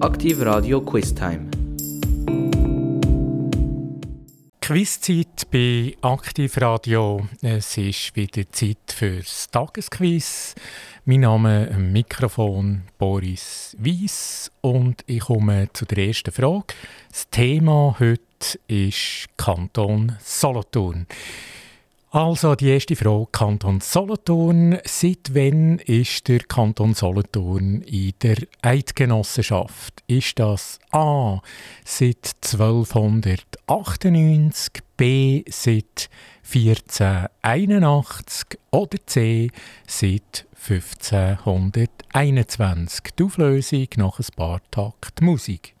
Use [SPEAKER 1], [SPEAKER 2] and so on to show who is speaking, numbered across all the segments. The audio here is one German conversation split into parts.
[SPEAKER 1] Aktiv Radio Quiz Time.
[SPEAKER 2] Quizzeit bei Aktivradio. Es ist wieder Zeit fürs Tagesquiz. Mein Name am Mikrofon Boris Wies und ich komme zu der ersten Frage. Das Thema heute ist Kanton Solothurn. Also die erste Frage, Kanton Solothurn. Seit wann ist der Kanton Solothurn in der Eidgenossenschaft? Ist das A seit 1298, B seit 1481 oder C seit 1521? Die Auflösung nach ein paar Takt Musik.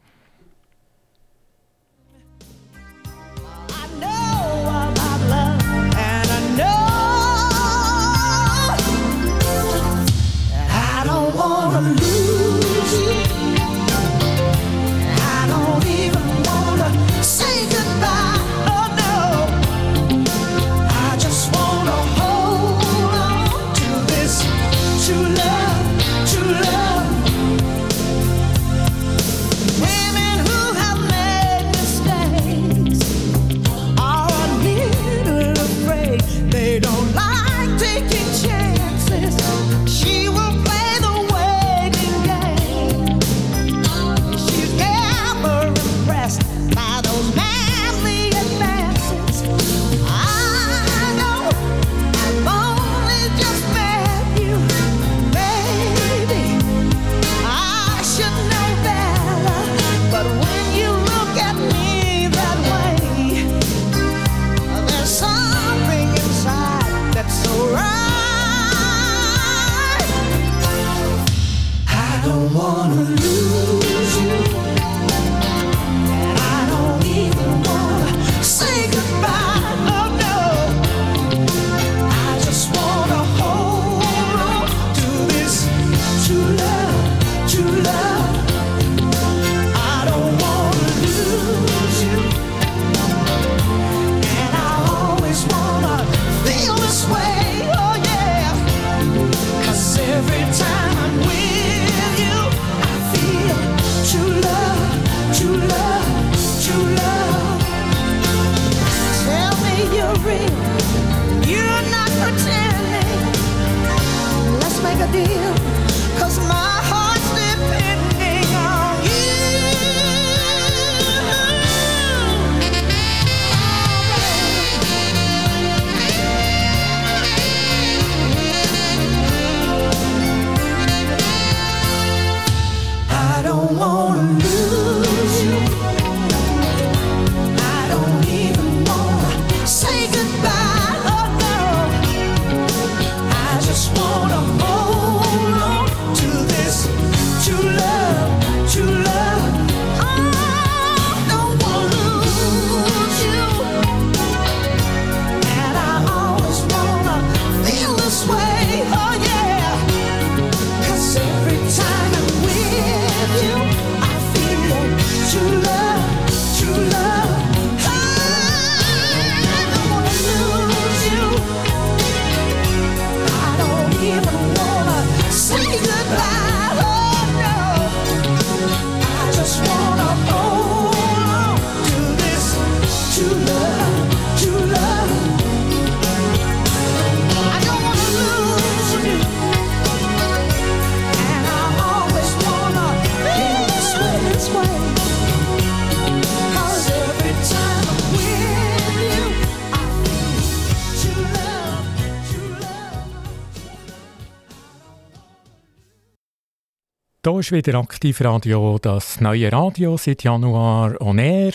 [SPEAKER 2] Ist wieder Aktivradio, das neue Radio seit Januar on Air.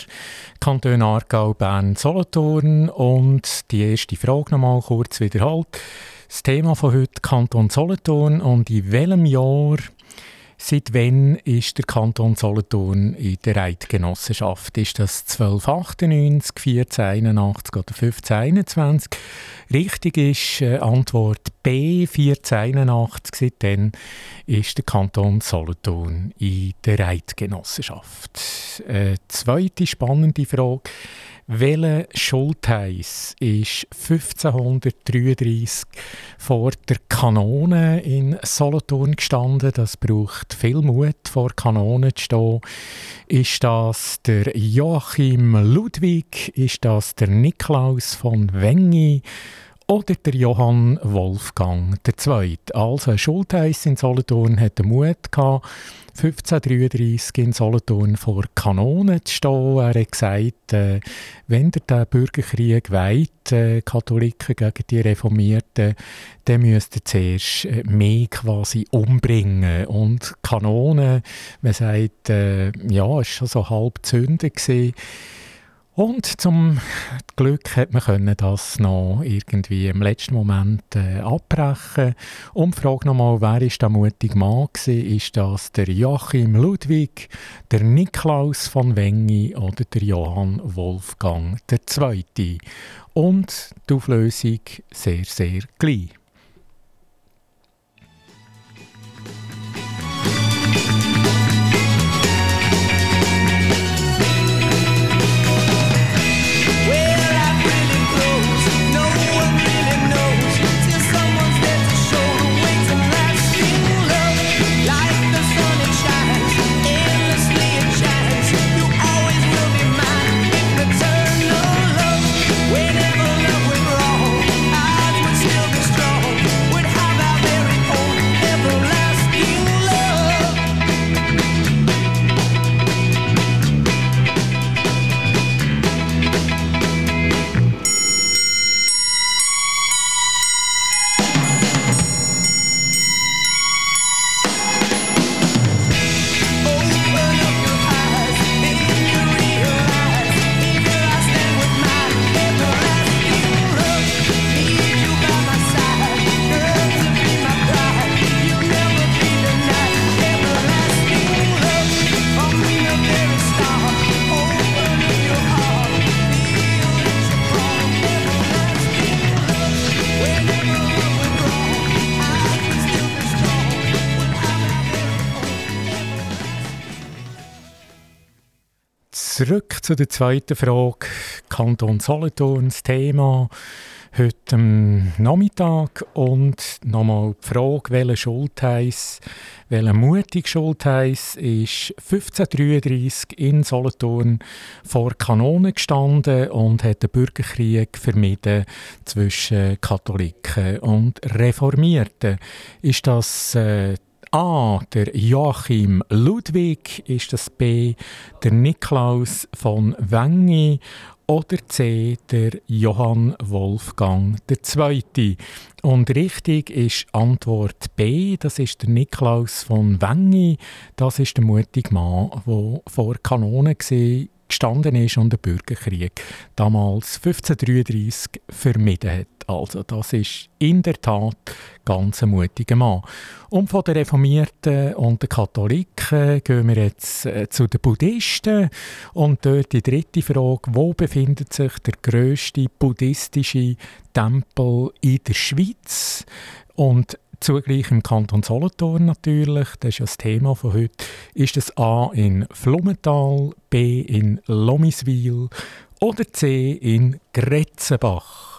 [SPEAKER 2] Kanton Aargau, Bern, Solothurn. Und die erste Frage nochmal kurz wiederholt. Das Thema von heute Kanton Solothurn und in welchem Jahr Seit wann ist der Kanton Solothurn in der Eidgenossenschaft? Ist das 1298, 1481 oder 1521? Richtig ist äh, Antwort B, 1481. Seitdem ist der Kanton Solothurn in der Eidgenossenschaft. Äh, zweite spannende Frage.
[SPEAKER 3] Welle Schultheiss ist 1533 vor der Kanone in Solothurn gestanden. Das braucht viel Mut, vor Kanone zu stehen. Ist das der Joachim Ludwig? Ist das der Niklaus von Wengi? Oder der Johann Wolfgang II. Also Schultheiss in Solothurn hatte Mut gehabt, 1533 in Solothurn vor Kanonen zu stehen. Er hat gesagt, äh, wenn der den Bürgerkrieg weit, äh, Katholiken gegen die Reformierten, dann müsst ihr zuerst äh, mehr quasi umbringen. Und Kanonen, man sagt, äh, ja, es war schon so halb Zünde gewesen. Und zum Glück hat man können das noch irgendwie im letzten Moment äh, abbrechen. Und frage nochmal, wer ist der mutige Mann gewesen? Ist das der Joachim Ludwig, der Niklaus von Wengi oder der Johann Wolfgang II.? Und die Auflösung sehr, sehr gleich. Zurück zu der zweiten Frage. Kanton Solothurn, das Thema heute Nachmittag und nochmal die Frage, welcher Schultheiss, welcher mutig Schultheiss ist 1533 in Solothurn vor Kanonen gestanden und hat den Bürgerkrieg vermieden zwischen Katholiken und Reformierten. Ist das äh, A. Der Joachim Ludwig ist das B. Der Niklaus von Wengi oder C. Der Johann Wolfgang II. Und richtig ist Antwort B. Das ist der Niklaus von Wengi. Das ist der mutige Mann, der vor Kanonen war gestanden ist und den Bürgerkrieg damals 1533 vermieden hat. Also das ist in der Tat ganz ein mutiger Mann. Und von den Reformierten und den Katholiken gehen wir jetzt äh, zu den Buddhisten. Und dort die dritte Frage, wo befindet sich der grösste buddhistische Tempel in der Schweiz? Und Zugleich im Kanton Solothurn natürlich, das ist ja das Thema von heute, ist es A in Flumenthal, B in Lomiswil oder C in Gretzenbach.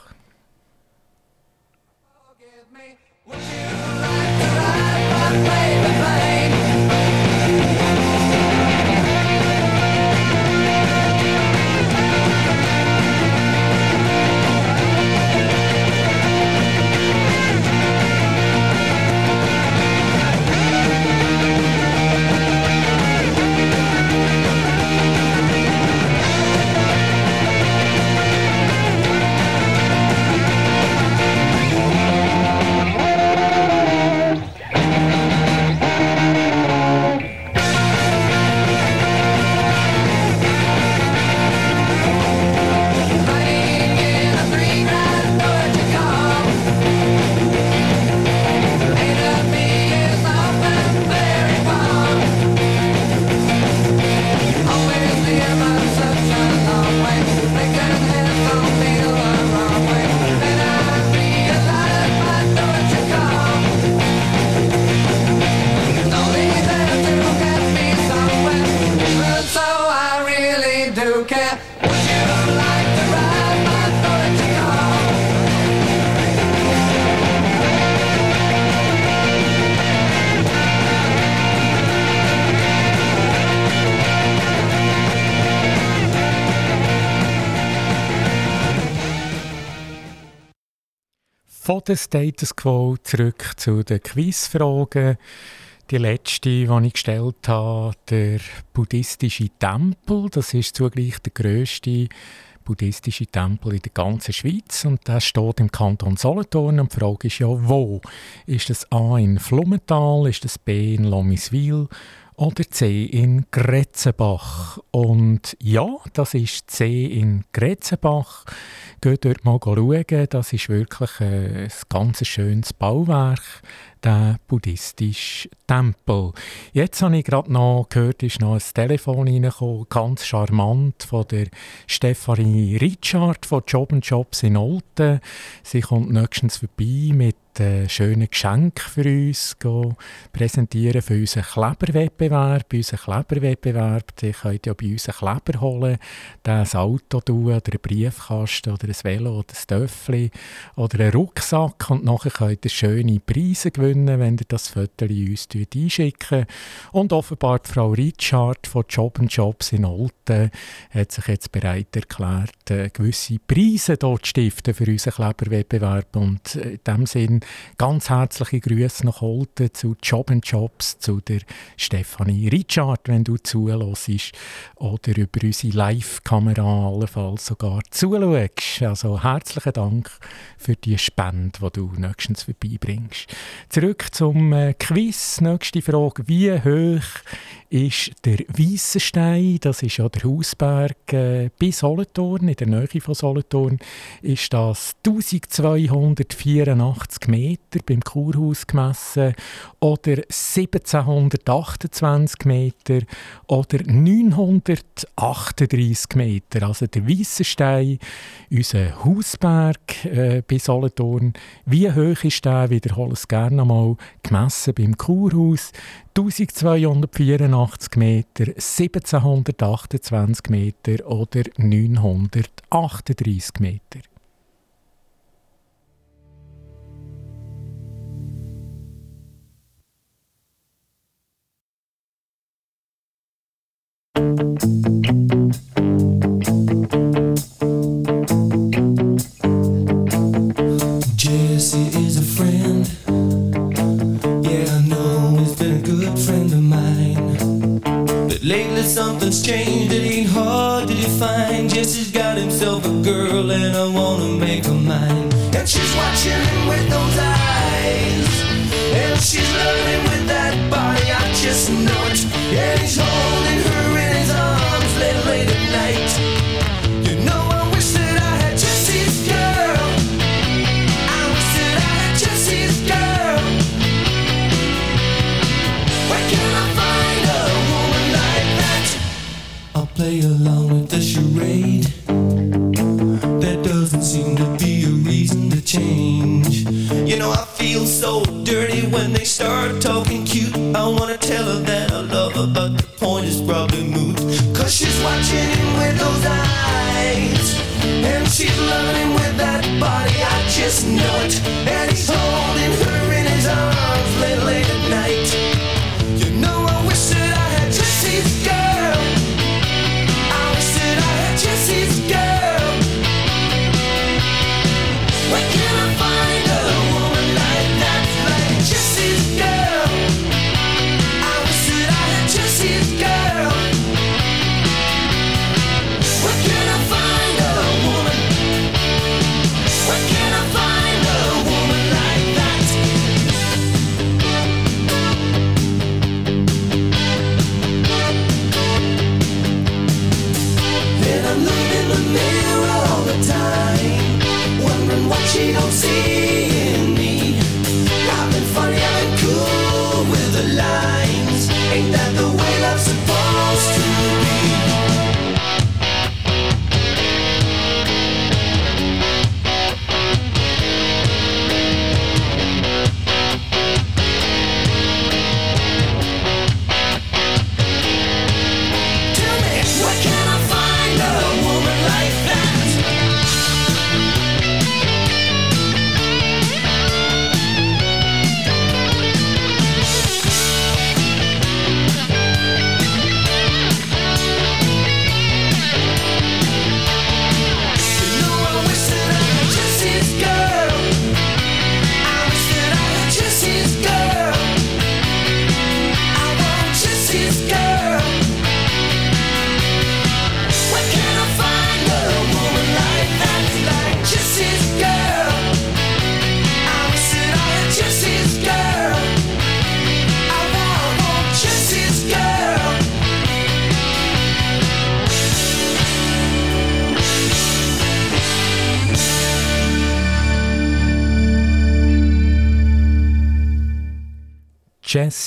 [SPEAKER 3] Der Status Quo zurück zu den Quizfragen. Die letzte, die ich gestellt habe, der buddhistische Tempel. Das ist zugleich der grösste buddhistische Tempel in der ganzen Schweiz und der steht im Kanton Solothurn und die Frage ist ja, wo? Ist das A in Flummental, ist das B in Lomiswil oder C in Gretzenbach? Und ja, das ist C in Gretzenbach. Geht dort mal schauen, das ist wirklich ein ganz schönes Bauwerk der buddhistische Tempel. Jetzt habe ich gerade noch gehört, ist noch ein Telefon reingekommen, ganz charmant, von der Stefanie Richard von Job Jobs in Olten. Sie kommt nächstens vorbei mit äh, schönen Geschenk für uns präsentieren für unseren Kleberwettbewerb. Unseren Kleberwettbewerb, die könnt ja bei uns einen Kleber holen, ein Auto tun, oder einen Briefkasten oder ein Velo oder ein Töffel oder einen Rucksack und nachher könnt ihr schöne Preise gewinnen, wenn ihr das Foto uns einschicken Und offenbar die Frau Richard von Job Jobs in Olten hat sich jetzt bereit erklärt, äh, gewisse Preise dort zu stiften für unseren Kleberwettbewerb und in dem Sinn Ganz herzliche Grüße nach Holten zu Job Jobs, zu der Stefanie Richard, wenn du zuhörst oder über unsere Live-Kamera allenfalls sogar zuschaust. Also herzlichen Dank für die Spende, die du nächstens vorbeibringst. Zurück zum äh, Quiz. Nächste Frage. Wie hoch ist der Weissenstein? Das ist ja der Hausberg äh, bei Solothurn, in der Nähe von Solothurn. Ist das 1284 Meter beim Kurhaus gemessen oder 1728 Meter oder 938 Meter? Also der Weissenstein, unser Hausberg äh, bei Solothurn. Wie hoch ist der? Wiederhole es gerne einmal. Gemessen beim Kurhaus. 1284 Meter, 1728 Meter oder 938 Meter.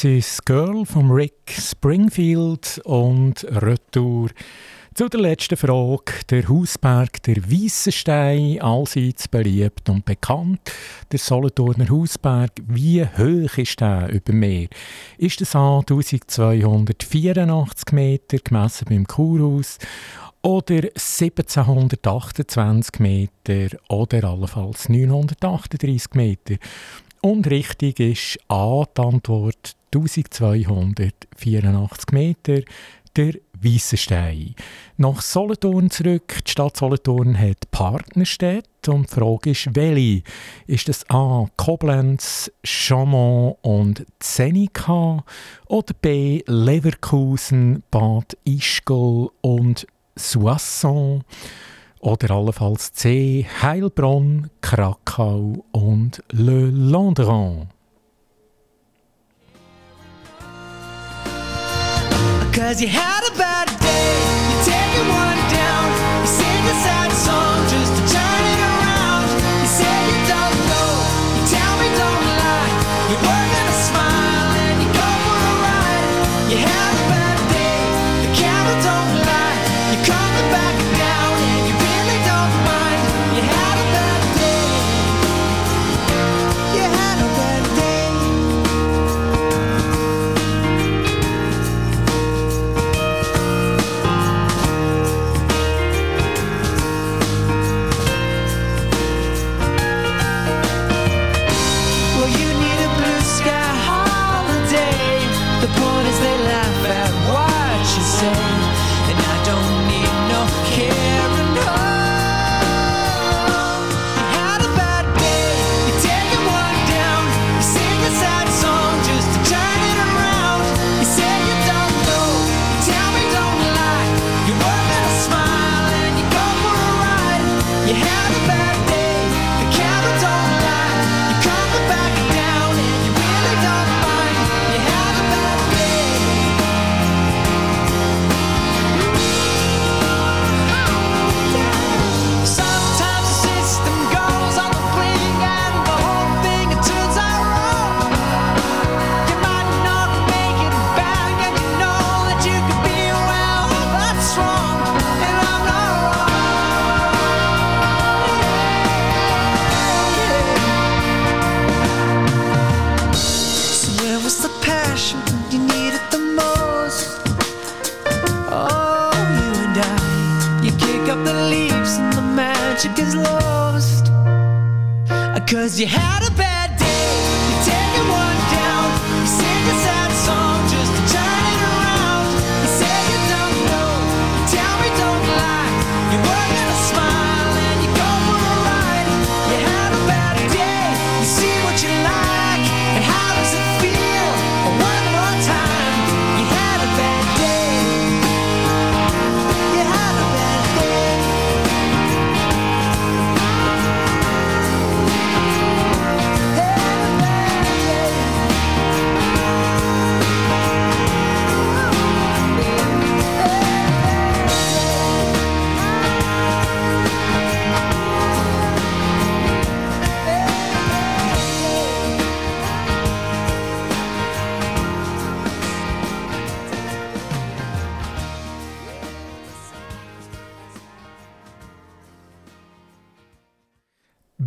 [SPEAKER 3] Jessie's Girl von Rick Springfield und Retour zu der letzten Frage. Der Hausberg, der Weissenstein, allseits beliebt und bekannt. Der Solothurner Hausberg, wie hoch ist der über Meer? Ist es an 1284 Meter gemessen beim Kurhaus oder 1728 Meter oder allenfalls 938 Meter? Und richtig ist A, die Antwort 1284 Meter, der Weissenstein. Nach Solothurn zurück. Die Stadt Solothurn hat Partnerstädte und die Frage ist, welche? Ist das A. Koblenz, Chamont und Zenica oder B. Leverkusen, Bad Ischgl und Soissons? Oder allenfalls C. Heilbronn, Krakau und Le Landron.
[SPEAKER 2] Cause you had a bad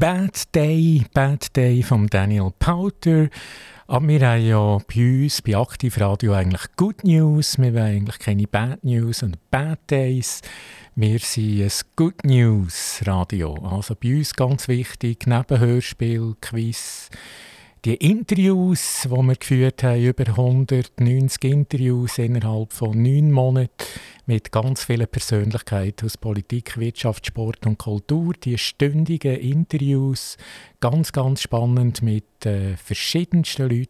[SPEAKER 2] Bad Day, Bad Day
[SPEAKER 3] von Daniel Powter. Aber wir haben ja bei uns, bei Aktivradio, eigentlich Good News. Wir wollen eigentlich keine Bad News und Bad Days. Wir sind ein Good News Radio. Also bei uns ganz wichtig, neben Hörspiel, Quiz, die Interviews, die wir geführt haben, über 190 Interviews innerhalb von neun Monaten mit ganz vielen Persönlichkeiten aus Politik, Wirtschaft, Sport und Kultur. Die stündigen Interviews, ganz, ganz spannend mit äh, verschiedensten Leuten,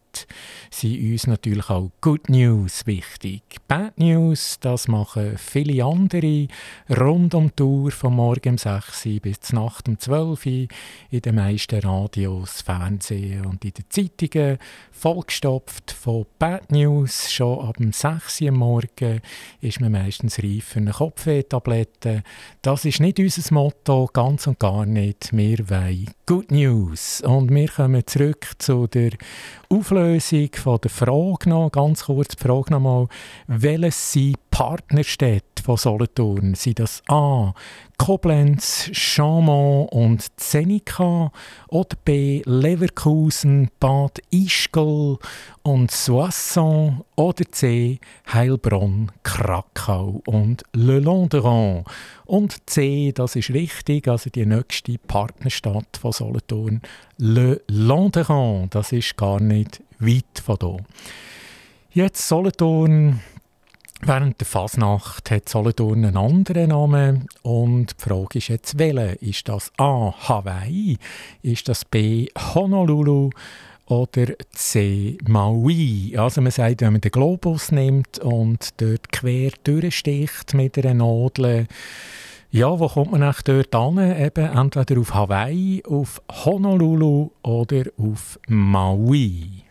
[SPEAKER 3] sind uns natürlich auch Good News wichtig. Bad News, das machen viele andere rund um die Tour von morgen um 6 Uhr bis Nacht um 12 Uhr in den meisten Radios, Fernsehen und in den Zeitungen. Vollgestopft von Bad News. Schon ab dem 6 Uhr Morgen ist man meistens reif für eine Kopfwehtablette. Das ist nicht unser Motto, ganz und gar nicht. Wir wollen Good News. Und wir kommen zurück zu der Auflösung von der Frage noch, ganz kurz die Frage nochmal, welches sind Partnerstädte von Solothurn? Sind das A. Koblenz, Chamont und Zenica oder B. Leverkusen, Bad Ischgl und Soissons oder C. Heilbronn, Krakau und Le Londeron. Und C, das ist richtig, also die nächste Partnerstadt von Solothurn, Le Londeron, das ist gar nicht weit von hier. Jetzt Solothurn Während der Fasnacht hat Solothurn einen anderen Namen und die Frage ist jetzt, welcher? Ist das A. Hawaii? Ist das B. Honolulu? Oder C. Maui? Also man sagt, wenn man den Globus nimmt und dort quer durchsticht mit einer Nadel, ja, wo kommt man eigentlich dort an? Eben entweder auf Hawaii, auf Honolulu oder auf Maui.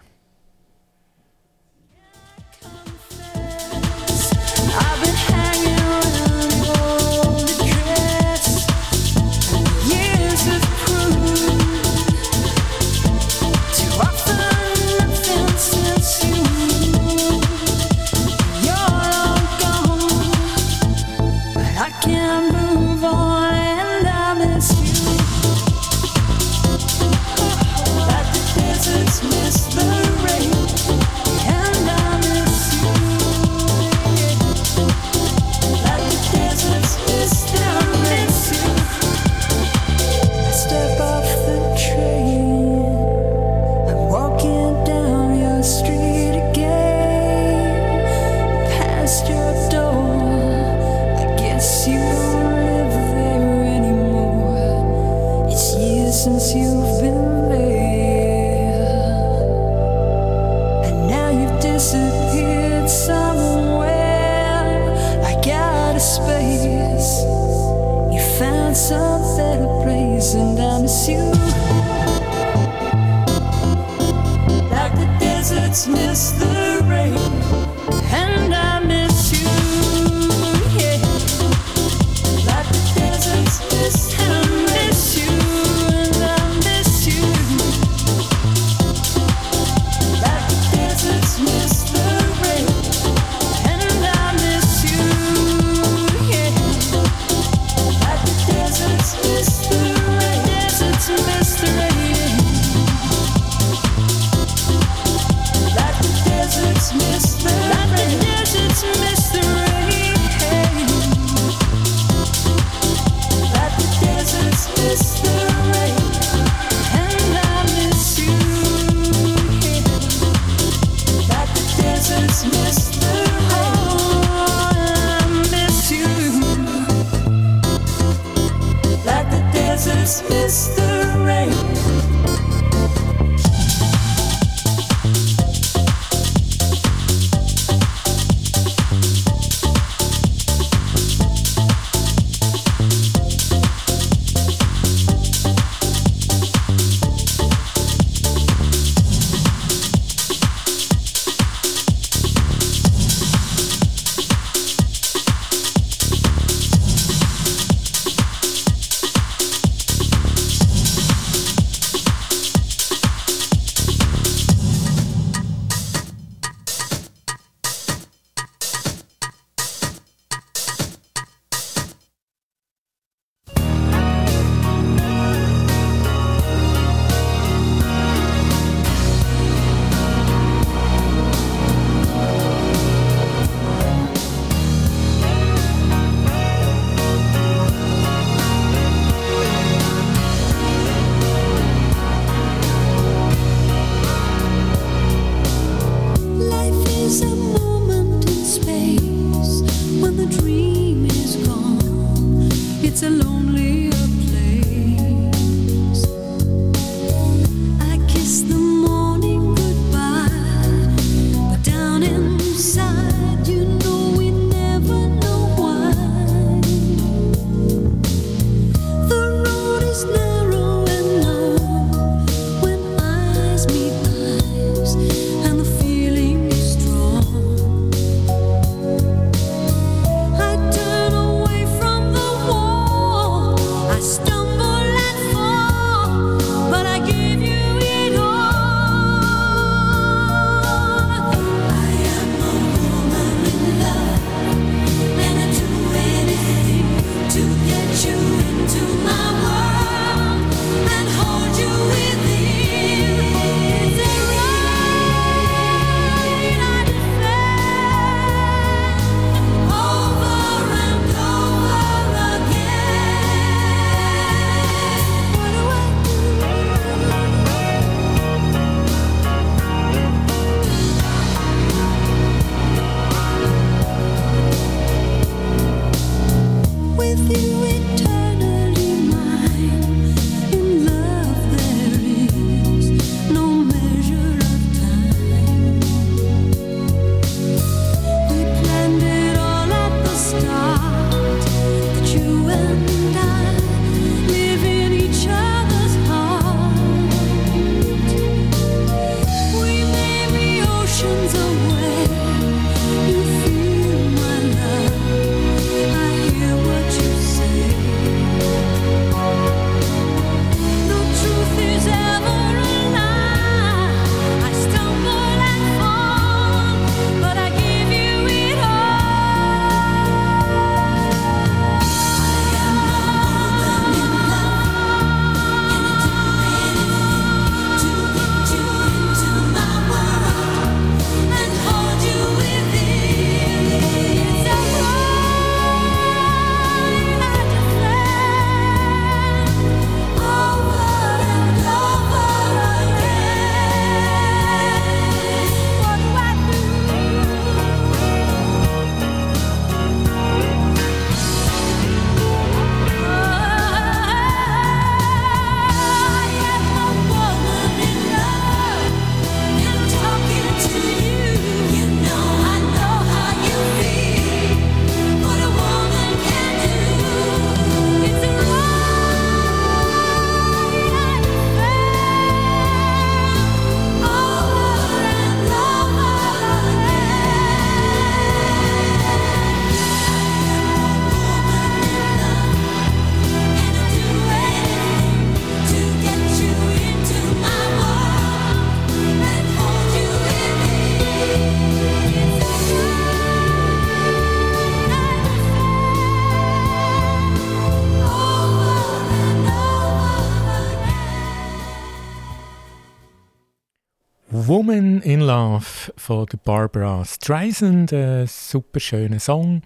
[SPEAKER 3] Woman in Love von Barbara Streisand, ein super schöner Song.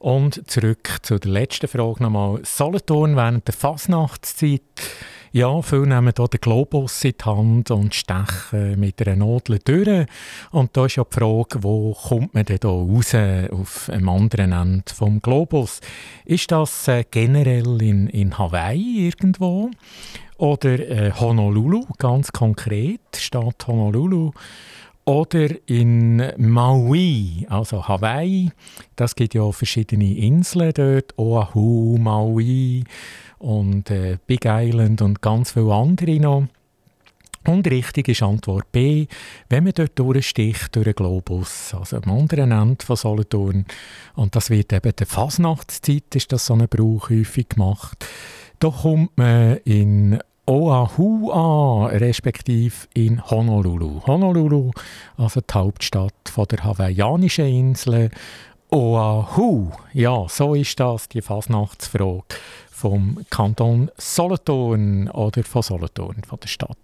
[SPEAKER 3] Und zurück zu der letzten Frage nochmal. Solothurn während der Fasnachtszeit. Ja, viele nehmen hier den Globus in die Hand und stechen mit einer Nadel durch. Und da ist ja die Frage, wo kommt man denn hier raus auf einem anderen Ende vom Globus? Ist das äh, generell in, in Hawaii irgendwo? Oder äh, Honolulu, ganz konkret, Stadt Honolulu. Oder in Maui, also Hawaii. Das gibt ja verschiedene Inseln dort. Oahu, Maui und äh, Big Island und ganz viele andere noch. Und richtig ist Antwort B, wenn man dort durchsticht durch den Globus, also am anderen Ende von Solothurn. Und das wird eben der Fasnachtszeit, ist das so ein Brauch häufig gemacht. Da kommt man in Oahu an, respektive in Honolulu. Honolulu, also die Hauptstadt von der hawaiianischen Insel. Oahu, ja, so ist das, die Fasnachtsfrage vom Kanton Solothurn oder von Solothurn, von der Stadt.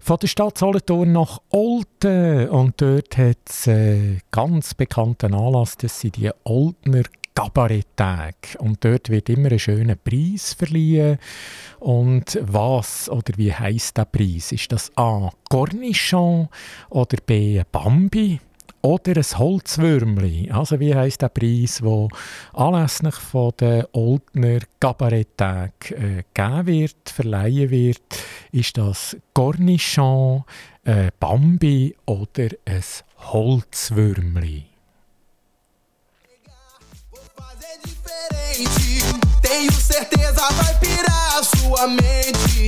[SPEAKER 3] Von der Stadt Solothurn nach Olten und dort hat es einen ganz bekannten Anlass, das sind die Oltner Kabaretttag. Und dort wird immer ein schöner Preis verliehen. Und was oder wie heißt der Preis? Ist das A. Cornichon oder B. Bambi? Oder ein Holzwürmli. Also wie heißt der Preis, wo anlässlich von der Oldner Kabaretttag äh, gegeben wird, verleihen wird? Ist das Cornichon, äh, Bambi oder ein Holzwürmli?
[SPEAKER 4] Tenho certeza vai pirar a sua mente.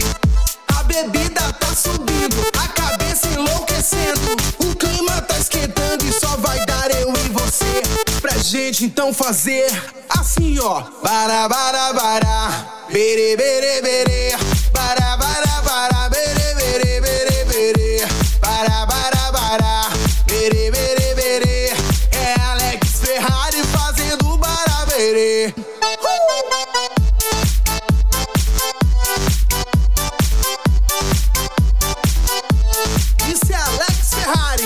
[SPEAKER 4] A bebida tá subindo, a cabeça enlouquecendo. O clima tá esquentando e só vai dar eu e você. Pra gente então fazer assim, ó. Bara, bara, bara. Bere, bere, bere. Bara, bara, bara. Bere, Ferrari.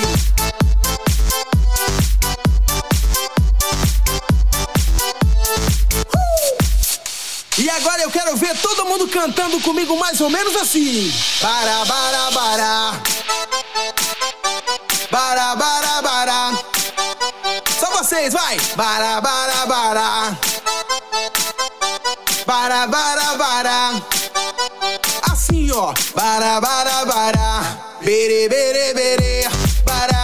[SPEAKER 4] Uh! E agora eu quero ver todo mundo cantando comigo mais ou menos assim. Bara bara bara, bara bara bara, Só vocês, vai. Bara bara bara, bara bara bara, Assim, ó. Bara bara bara. Bitty, bitty, bitty. Para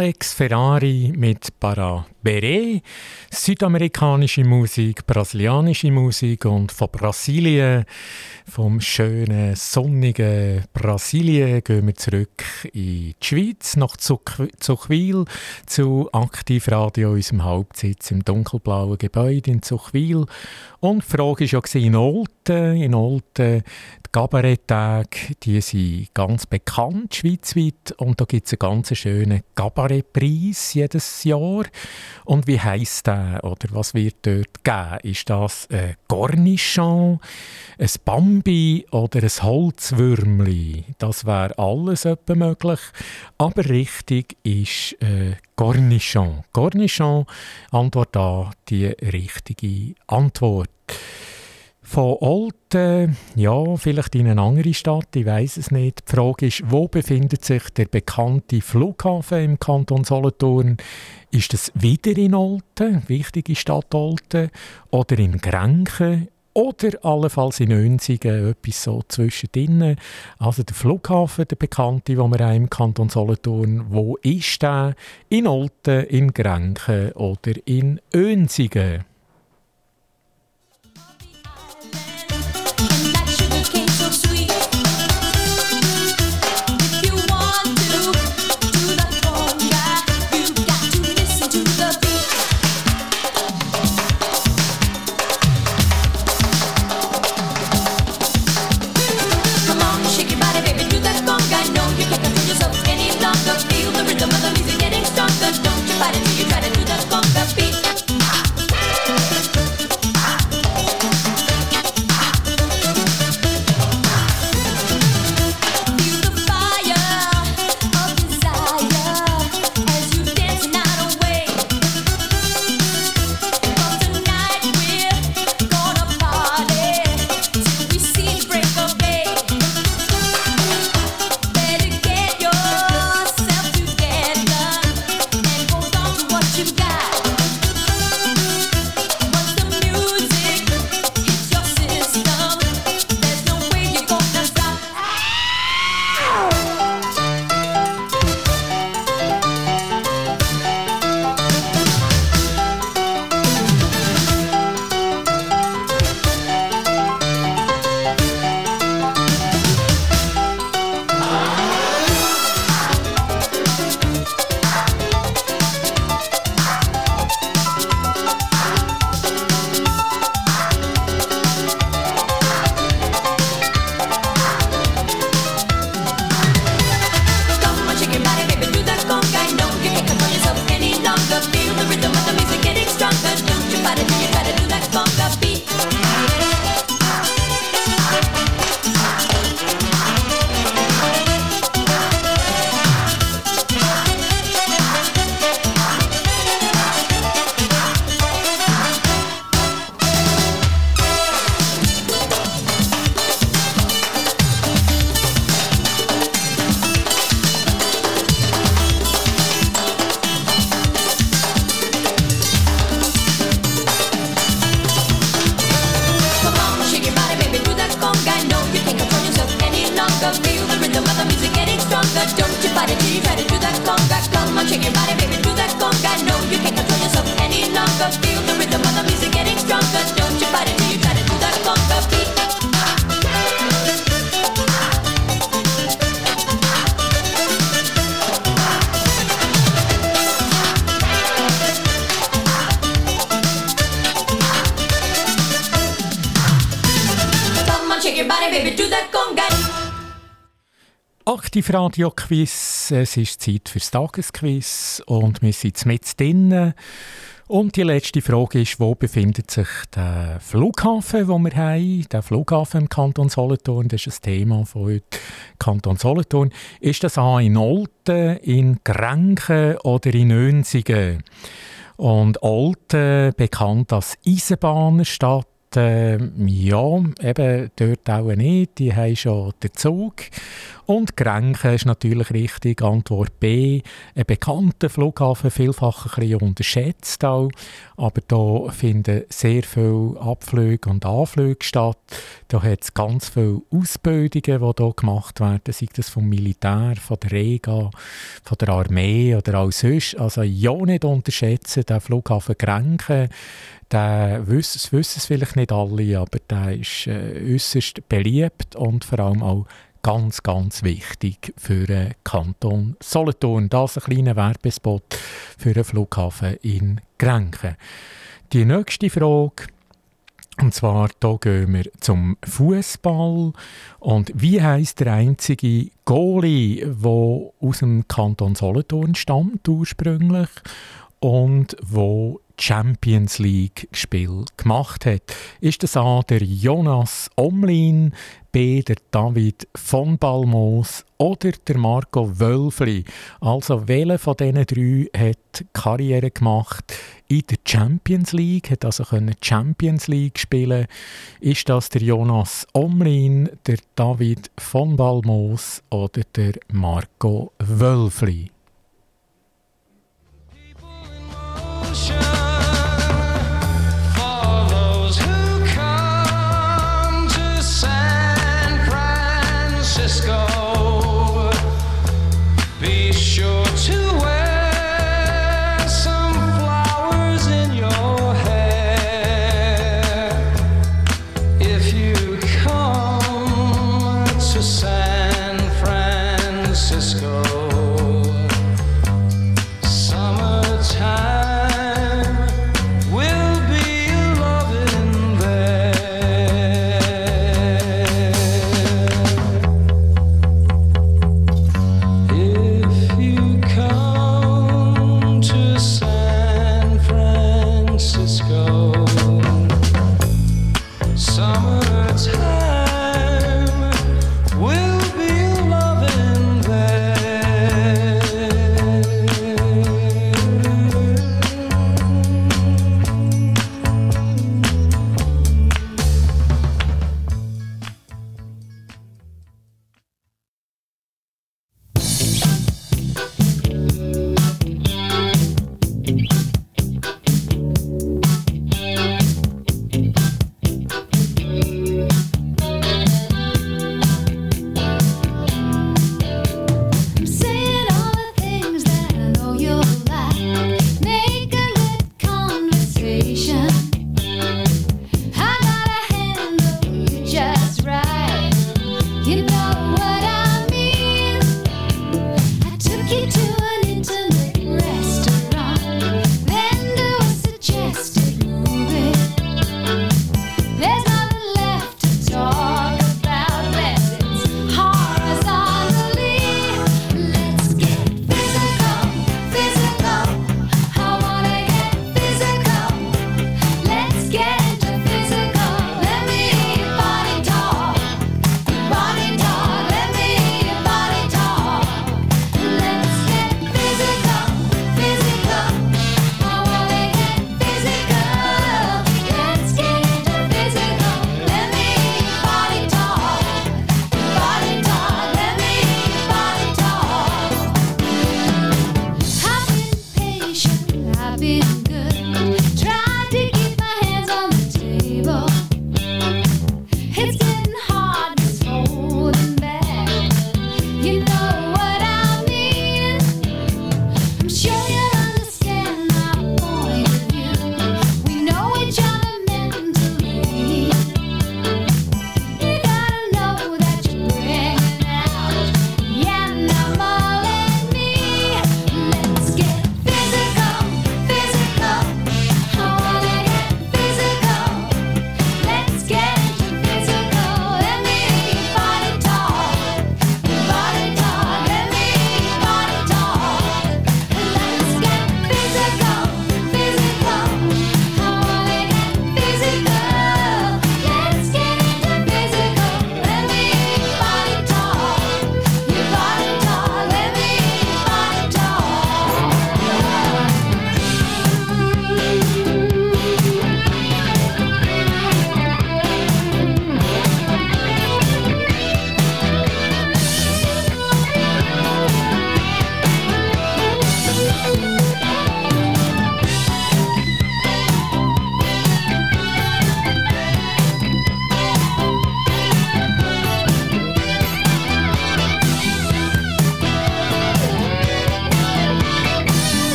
[SPEAKER 4] Alex Ferrari
[SPEAKER 3] mit Para Beret, südamerikanische Musik, brasilianische Musik und von Brasilien, vom schönen, sonnigen Brasilien, gehen wir zurück in die Schweiz, nach Zuchwil, zu Aktivradio, unserem Hauptsitz im dunkelblauen Gebäude in Zuchwil. Und die Frage war ja in Olten, in Olten, die Kabaretttage, die sind ganz bekannt schweizweit und da gibt es einen ganz schönen Kabarettpreis jedes Jahr. Und wie heisst der oder was wird dort geben? Ist das ein Cornichon, ein Bambi oder ein Holzwürmli? Das wäre alles etwa möglich. Aber richtig ist äh, Cornichon. Cornichon, Antwort A, die richtige Antwort. Von Olten, ja, vielleicht in eine andere Stadt, ich weiß es nicht. Die Frage ist, wo befindet sich der bekannte Flughafen im Kanton Solothurn? Ist es wieder in Olten, wichtige Stadt Olten, oder in Grenchen oder allenfalls in Önsigen, etwas so zwischendrin. Also der Flughafen, der bekannte, den wir haben im Kanton Solothurn, wo ist der? In Olten, in Grenken oder in Önsigen? Aktiv-Radio-Quiz. Es ist Zeit für das Tagesquiz und wir sind mit drinnen. Und die letzte Frage ist, wo befindet sich der Flughafen, den wir haben? Der Flughafen im Kanton Solothurn, das ist ein Thema von heute. Kanton Solothurn. Ist das A in Olten, in Grenken oder in Önsigen? Und Olten, bekannt als Eisenbahnstadt, äh, ja, eben dort auch nicht. Die haben schon den Zug. Und Grenken ist natürlich richtig. Antwort B. Ein bekannter Flughafen, vielfach ein bisschen unterschätzt auch. Aber da finden sehr viele Abflüge und Anflüge statt. Da hat es ganz viele Ausbildungen, die hier gemacht werden, sei das vom Militär, von der Rega, von der Armee oder auch sonst. Also ja nicht unterschätzen, der Flughafen Grenken der wissen, es wissen es vielleicht nicht alle, aber der ist äh, äußerst beliebt und vor allem auch ganz, ganz wichtig für den Kanton Solothurn. Das ein kleiner Werbespot für den Flughafen in Grenken. Die nächste Frage, und zwar hier gehen wir zum Fußball. Und wie heißt der einzige Goalie, der aus dem Kanton Solothurn stammt ursprünglich und wo Champions League Spiel gemacht hat. Ist das A der Jonas Omlin, B der David von Balmos oder der Marco Wölfli? Also welcher von diesen drei hat Karriere gemacht in der Champions League, hat also Champions League spielen. Ist das der Jonas Omlin, der David von Balmos oder der Marco Wölfli?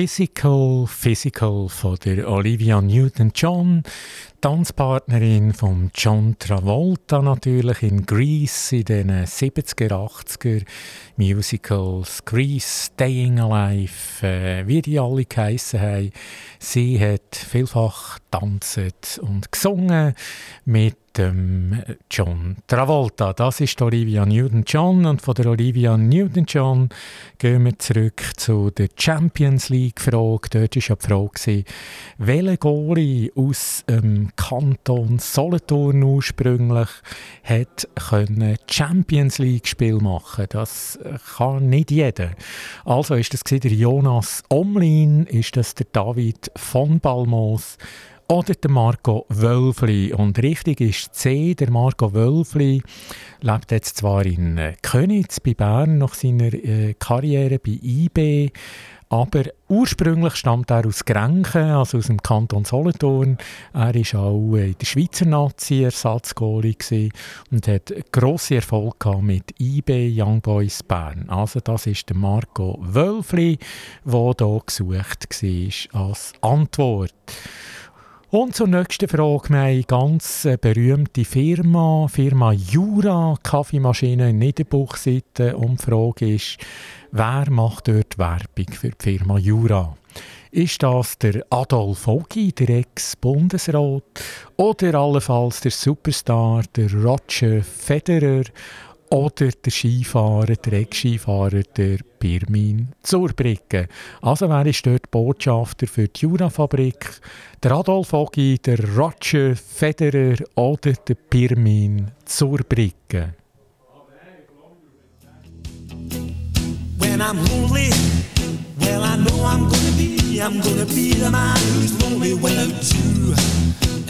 [SPEAKER 3] Physical, Physical von der Olivia Newton-John, Tanzpartnerin von John Travolta natürlich in Grease in den 70er, 80er Musicals, Grease, Staying Alive, äh, wie die alle geheissen haben. Sie hat vielfach tanzt und gesungen mit dem John Travolta. Das ist Olivia Newton-John und von der Olivia Newton-John gehen wir zurück zu der Champions League-Frage. Dort war ja die Frage, welche Goalie aus dem Kanton Solothurn ursprünglich hat können Champions League-Spiel machen Das kann nicht jeder. Also ist das der Jonas Omlin, ist das der David von Balmos oder der Marco Wölfli. Und richtig ist C, der Marco Wölfli lebt jetzt zwar in äh, Könitz bei Bern nach seiner äh, Karriere bei IB, aber ursprünglich stammt er aus Grenchen, also aus dem Kanton Solothurn. Er war auch in der Schweizer Nazi Ersatzgoalie und hat grossen Erfolg mit IB Young Boys Bern. Also das ist der Marco Wölfli, der hier gesucht war als Antwort. Und zur nächsten Frage. Wir haben eine ganz äh, berühmte Firma, Firma Jura, Kaffeemaschine in Niederbuchseite. Und die Frage ist, wer macht dort Werbung für die Firma Jura? Ist das der Adolf Ogi, der Ex-Bundesrat? Oder allenfalls der Superstar, der Roger Federer? Oder der Skifahrer, der Ex-Skifahrer, der Pirmin Zurbrigge. Also wer ist dort Botschafter für die Jura-Fabrik? Der Adolf Ogi, der Roger Federer oder der Pirmin Zurbrigge? When I'm lonely, well I know I'm gonna be, I'm gonna be the man who's lonely without you.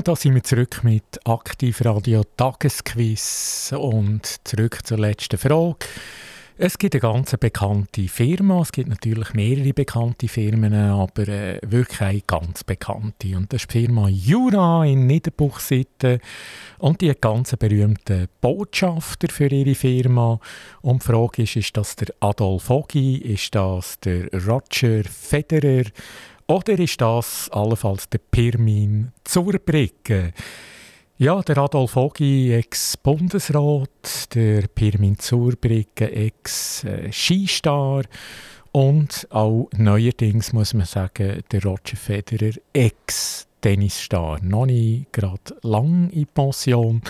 [SPEAKER 3] Ja, da sind wir zurück mit Aktivradio Tagesquiz und zurück zur letzten Frage. Es gibt eine ganz bekannte Firma, es gibt natürlich mehrere bekannte Firmen, aber äh, wirklich eine ganz bekannte. Und das ist die Firma Jura in Niederbuchsitten. Und die hat ganz berühmte Botschafter für ihre Firma. Und die Frage ist, ist das der Adolf Ogi, ist das der Roger Federer, oder ist das allenfalls der Pirmin Zurbrigge? Ja, der Adolf Ogi, Ex-Bundesrat, der Pirmin Zurbrigge, Ex-Skistar und auch neuerdings muss man sagen, der Roger Federer, Ex Tennisstar. Noch nicht gerade lang in Pension,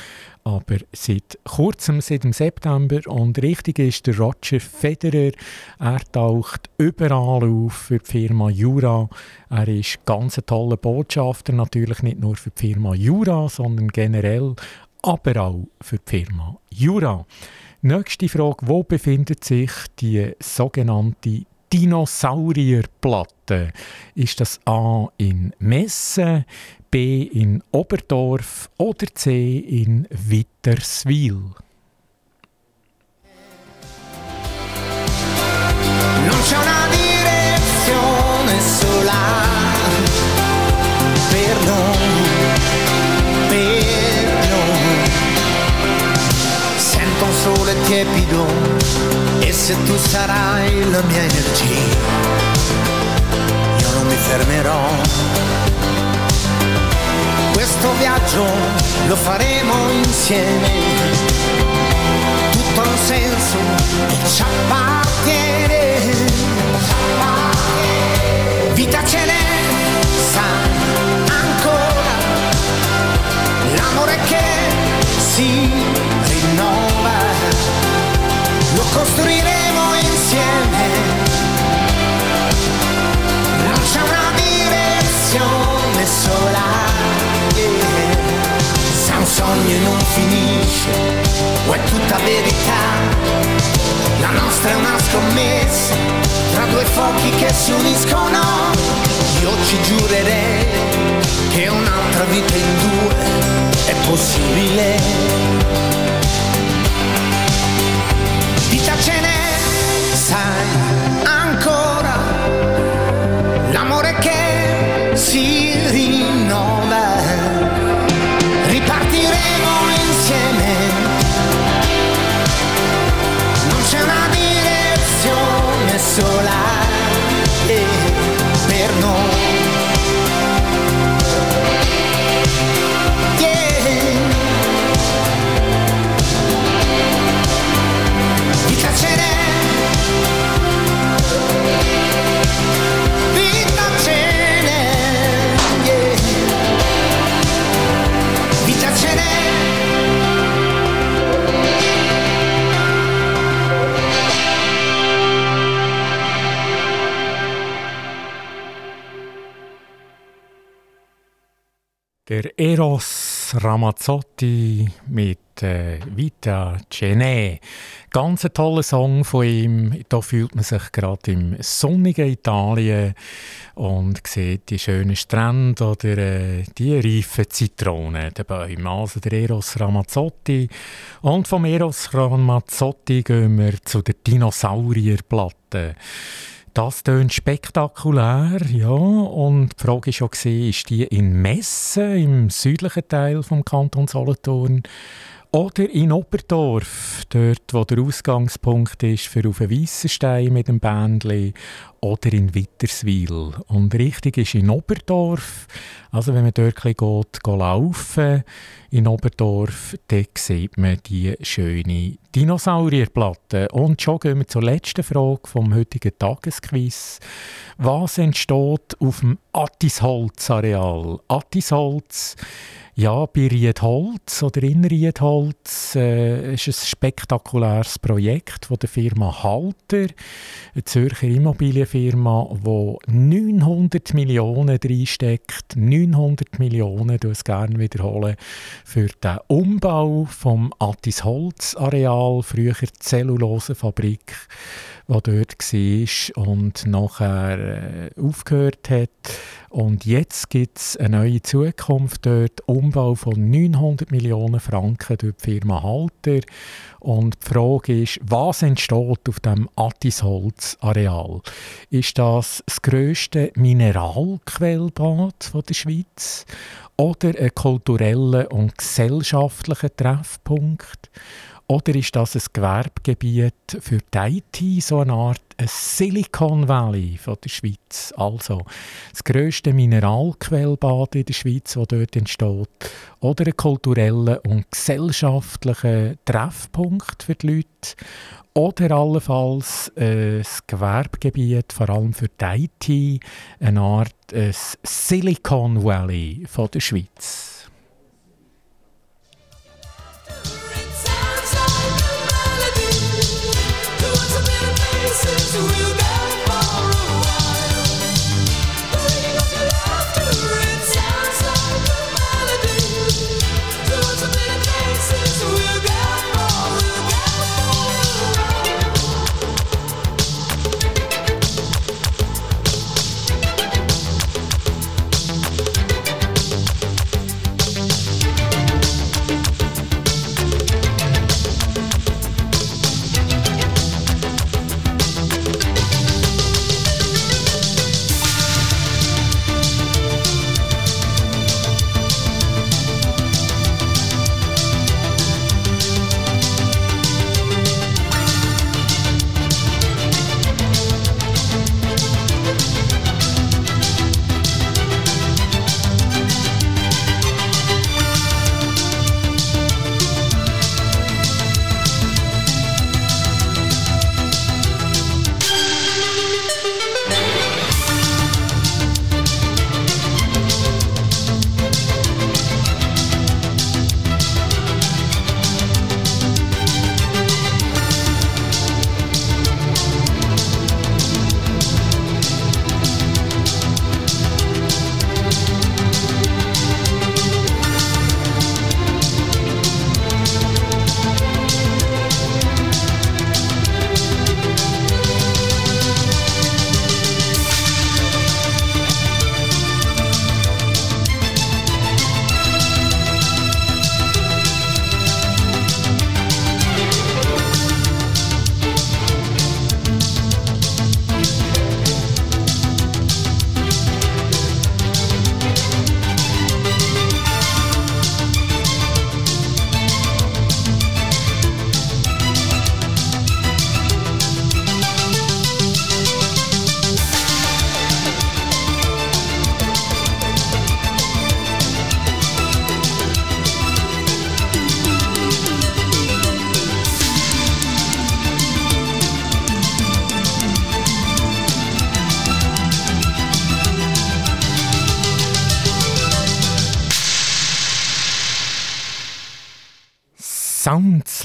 [SPEAKER 3] aber seit kurzem, seit dem September. Und richtig ist der Roger Federer. Er taucht überall auf für die Firma Jura. Er ist ganz ein toller Botschafter, natürlich nicht nur für die Firma Jura, sondern generell, aber auch für die Firma Jura. Nächste Frage: Wo befindet sich die sogenannte Dinosaurierplatte? Ist das A in Messe, B in Oberdorf oder C in Witterswil? Non c'è una direzione sola per noi, per noi. Sento un sole tiepido se tu sarai la mia energia, io non mi fermerò questo viaggio lo faremo insieme. Tutto un senso e ci appartiene. Vita ce n'è, sai ancora. L'amore che si rinnova costruiremo insieme.
[SPEAKER 5] Non c'è una direzione sola. Eh. Se un sogno non finisce, o è tutta verità. La nostra è una scommessa tra due fuochi che si uniscono. Io ci giurerei che un'altra vita in due è possibile Ce n'è, sai, ancora l'amore che si rinnova.
[SPEAKER 3] Der Eros Ramazzotti mit äh, Vita Cene. Ganz ein toller Song von ihm. Da fühlt man sich gerade im sonnigen Italien und sieht die schönen Strände oder äh, die reifen Zitronen, der Bäume. Also der Eros Ramazzotti. Und vom Eros Ramazzotti gehen wir zu der Dinosaurierplatte. Das tönt spektakulär, ja. Und die Frage war schon, ist die in Messen, im südlichen Teil vom Kanton Solothurn, oder in Oberdorf, dort wo der Ausgangspunkt ist für auf den Weissenstein mit dem Bändli, oder in Witterswil. Und richtig ist in Oberdorf, also wenn man dort ein geht, geht laufen, in Oberdorf, dort sieht man die schöne Dinosaurierplatte. Und schon gehen wir zur letzten Frage vom heutigen Tagesquiz. Was entsteht auf dem Attisholz-Areal? Attisholz ja, bei Riedholz oder in Riedholz äh, ist ein spektakuläres Projekt von der Firma Halter, eine Zürcher Immobilienfirma, die 900 Millionen reinsteckt. 900 Millionen, du es gerne wiederholen, für den Umbau vom Attisholz-Areal, früher Zellulosefabrik die dort war und nachher äh, aufgehört hat. Und jetzt gibt es eine neue Zukunft dort, Umbau von 900 Millionen Franken durch die Firma Halter. Und die Frage ist, was entsteht auf dem Attisholz-Areal? Ist das das grösste Mineralquellbad der Schweiz oder ein kultureller und gesellschaftlicher Treffpunkt? Oder ist das ein Gewerbegebiet für die IT, so eine Art Silicon Valley von der Schweiz? Also das grösste Mineralquellbad in der Schweiz, das dort entsteht. Oder ein kultureller und gesellschaftlicher Treffpunkt für die Leute. Oder allenfalls ein Gewerbegebiet, vor allem für die IT, eine Art ein Silicon Valley von der Schweiz.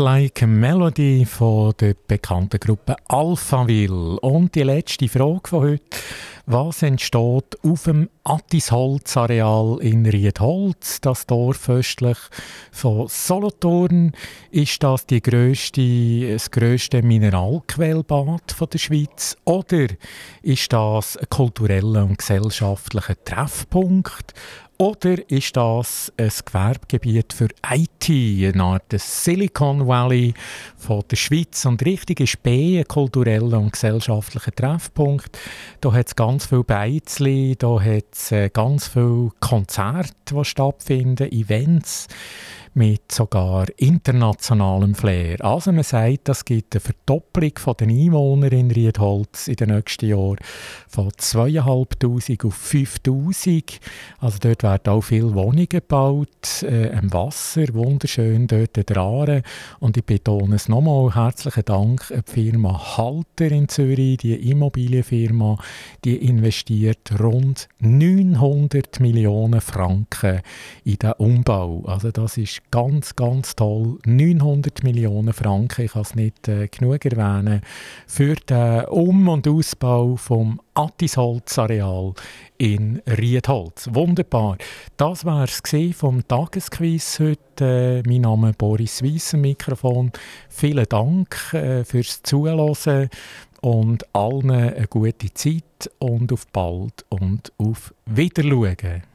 [SPEAKER 3] Like a Melody von der bekannten Gruppe Alphaville. Und die letzte Frage von heute. Was entsteht auf dem Attisholz-Areal in Riedholz, das Dorf östlich von Solothurn? Ist das die grösste, das grösste Mineralquellbad der Schweiz? Oder ist das ein kultureller und gesellschaftlicher Treffpunkt? Oder ist das ein Gewerbegebiet für IT, eine Art Silicon Valley von der Schweiz und richtig ist B ein kultureller und gesellschaftlicher Treffpunkt. Da hat es ganz viele Beizli, da hat es äh, ganz viele Konzerte, die stattfinden, Events mit sogar internationalem Flair. Also man sagt, es gibt eine Verdopplung der Einwohner in Riedholz in den nächsten Jahren von 2'500 auf 5'000. Also dort werden auch viele Wohnungen gebaut, äh, am Wasser, wunderschön dort Aare. Und ich betone es nochmal, herzlichen Dank an die Firma Halter in Zürich, die Immobilienfirma, die investiert rund 900 Millionen Franken in den Umbau. Also das ist ganz, ganz toll. 900 Millionen Franken, ich kann es nicht äh, genug erwähnen, für den Um- und Ausbau vom Attisholz-Areal in Riedholz. Wunderbar. Das war es vom Tagesquiz heute. Äh, mein Name ist Boris Weiss, Mikrofon. Vielen Dank äh, fürs Zuhören und allen eine gute Zeit und auf bald und auf Wiedersehen.